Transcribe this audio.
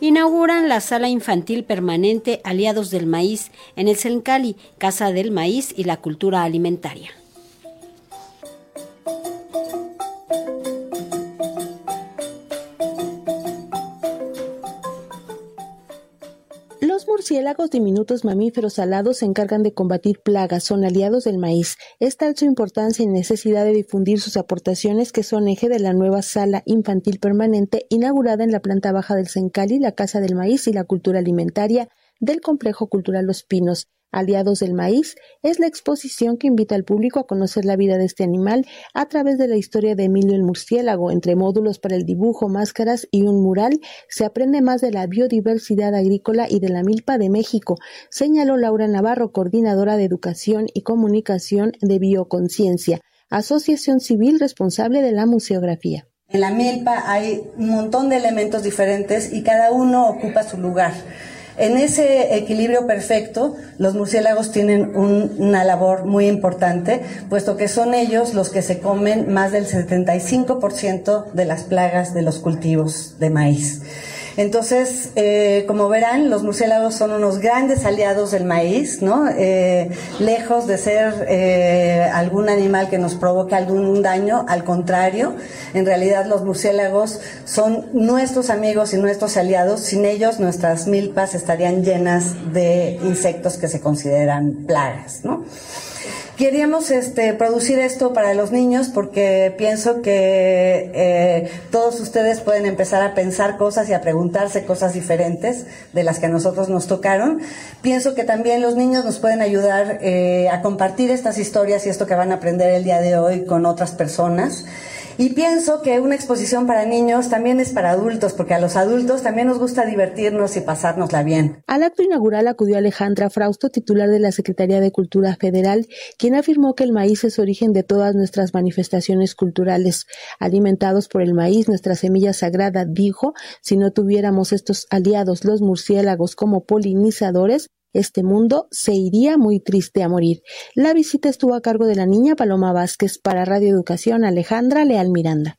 Inauguran la sala infantil permanente Aliados del Maíz en el Sencali, Casa del Maíz y la Cultura Alimentaria. Murciélagos, diminutos mamíferos alados, se encargan de combatir plagas, son aliados del maíz. Es tal su importancia y necesidad de difundir sus aportaciones que son eje de la nueva sala infantil permanente inaugurada en la planta baja del Sencali, la Casa del Maíz y la Cultura Alimentaria del Complejo Cultural Los Pinos. Aliados del Maíz es la exposición que invita al público a conocer la vida de este animal a través de la historia de Emilio el murciélago. Entre módulos para el dibujo, máscaras y un mural, se aprende más de la biodiversidad agrícola y de la milpa de México, señaló Laura Navarro, coordinadora de Educación y Comunicación de Bioconciencia, asociación civil responsable de la museografía. En la milpa hay un montón de elementos diferentes y cada uno ocupa su lugar. En ese equilibrio perfecto, los murciélagos tienen una labor muy importante, puesto que son ellos los que se comen más del 75% de las plagas de los cultivos de maíz. Entonces, eh, como verán, los murciélagos son unos grandes aliados del maíz, ¿no? Eh, lejos de ser eh, algún animal que nos provoque algún daño, al contrario, en realidad los murciélagos son nuestros amigos y nuestros aliados. Sin ellos, nuestras milpas estarían llenas de insectos que se consideran plagas, ¿no? Queríamos este, producir esto para los niños porque pienso que eh, todos ustedes pueden empezar a pensar cosas y a preguntarse cosas diferentes de las que a nosotros nos tocaron. Pienso que también los niños nos pueden ayudar eh, a compartir estas historias y esto que van a aprender el día de hoy con otras personas. Y pienso que una exposición para niños también es para adultos, porque a los adultos también nos gusta divertirnos y pasárnosla bien. Al acto inaugural acudió Alejandra Frausto, titular de la Secretaría de Cultura Federal, quien afirmó que el maíz es origen de todas nuestras manifestaciones culturales. Alimentados por el maíz, nuestra semilla sagrada, dijo, si no tuviéramos estos aliados, los murciélagos, como polinizadores, este mundo se iría muy triste a morir. La visita estuvo a cargo de la niña Paloma Vázquez para Radio Educación Alejandra Leal Miranda.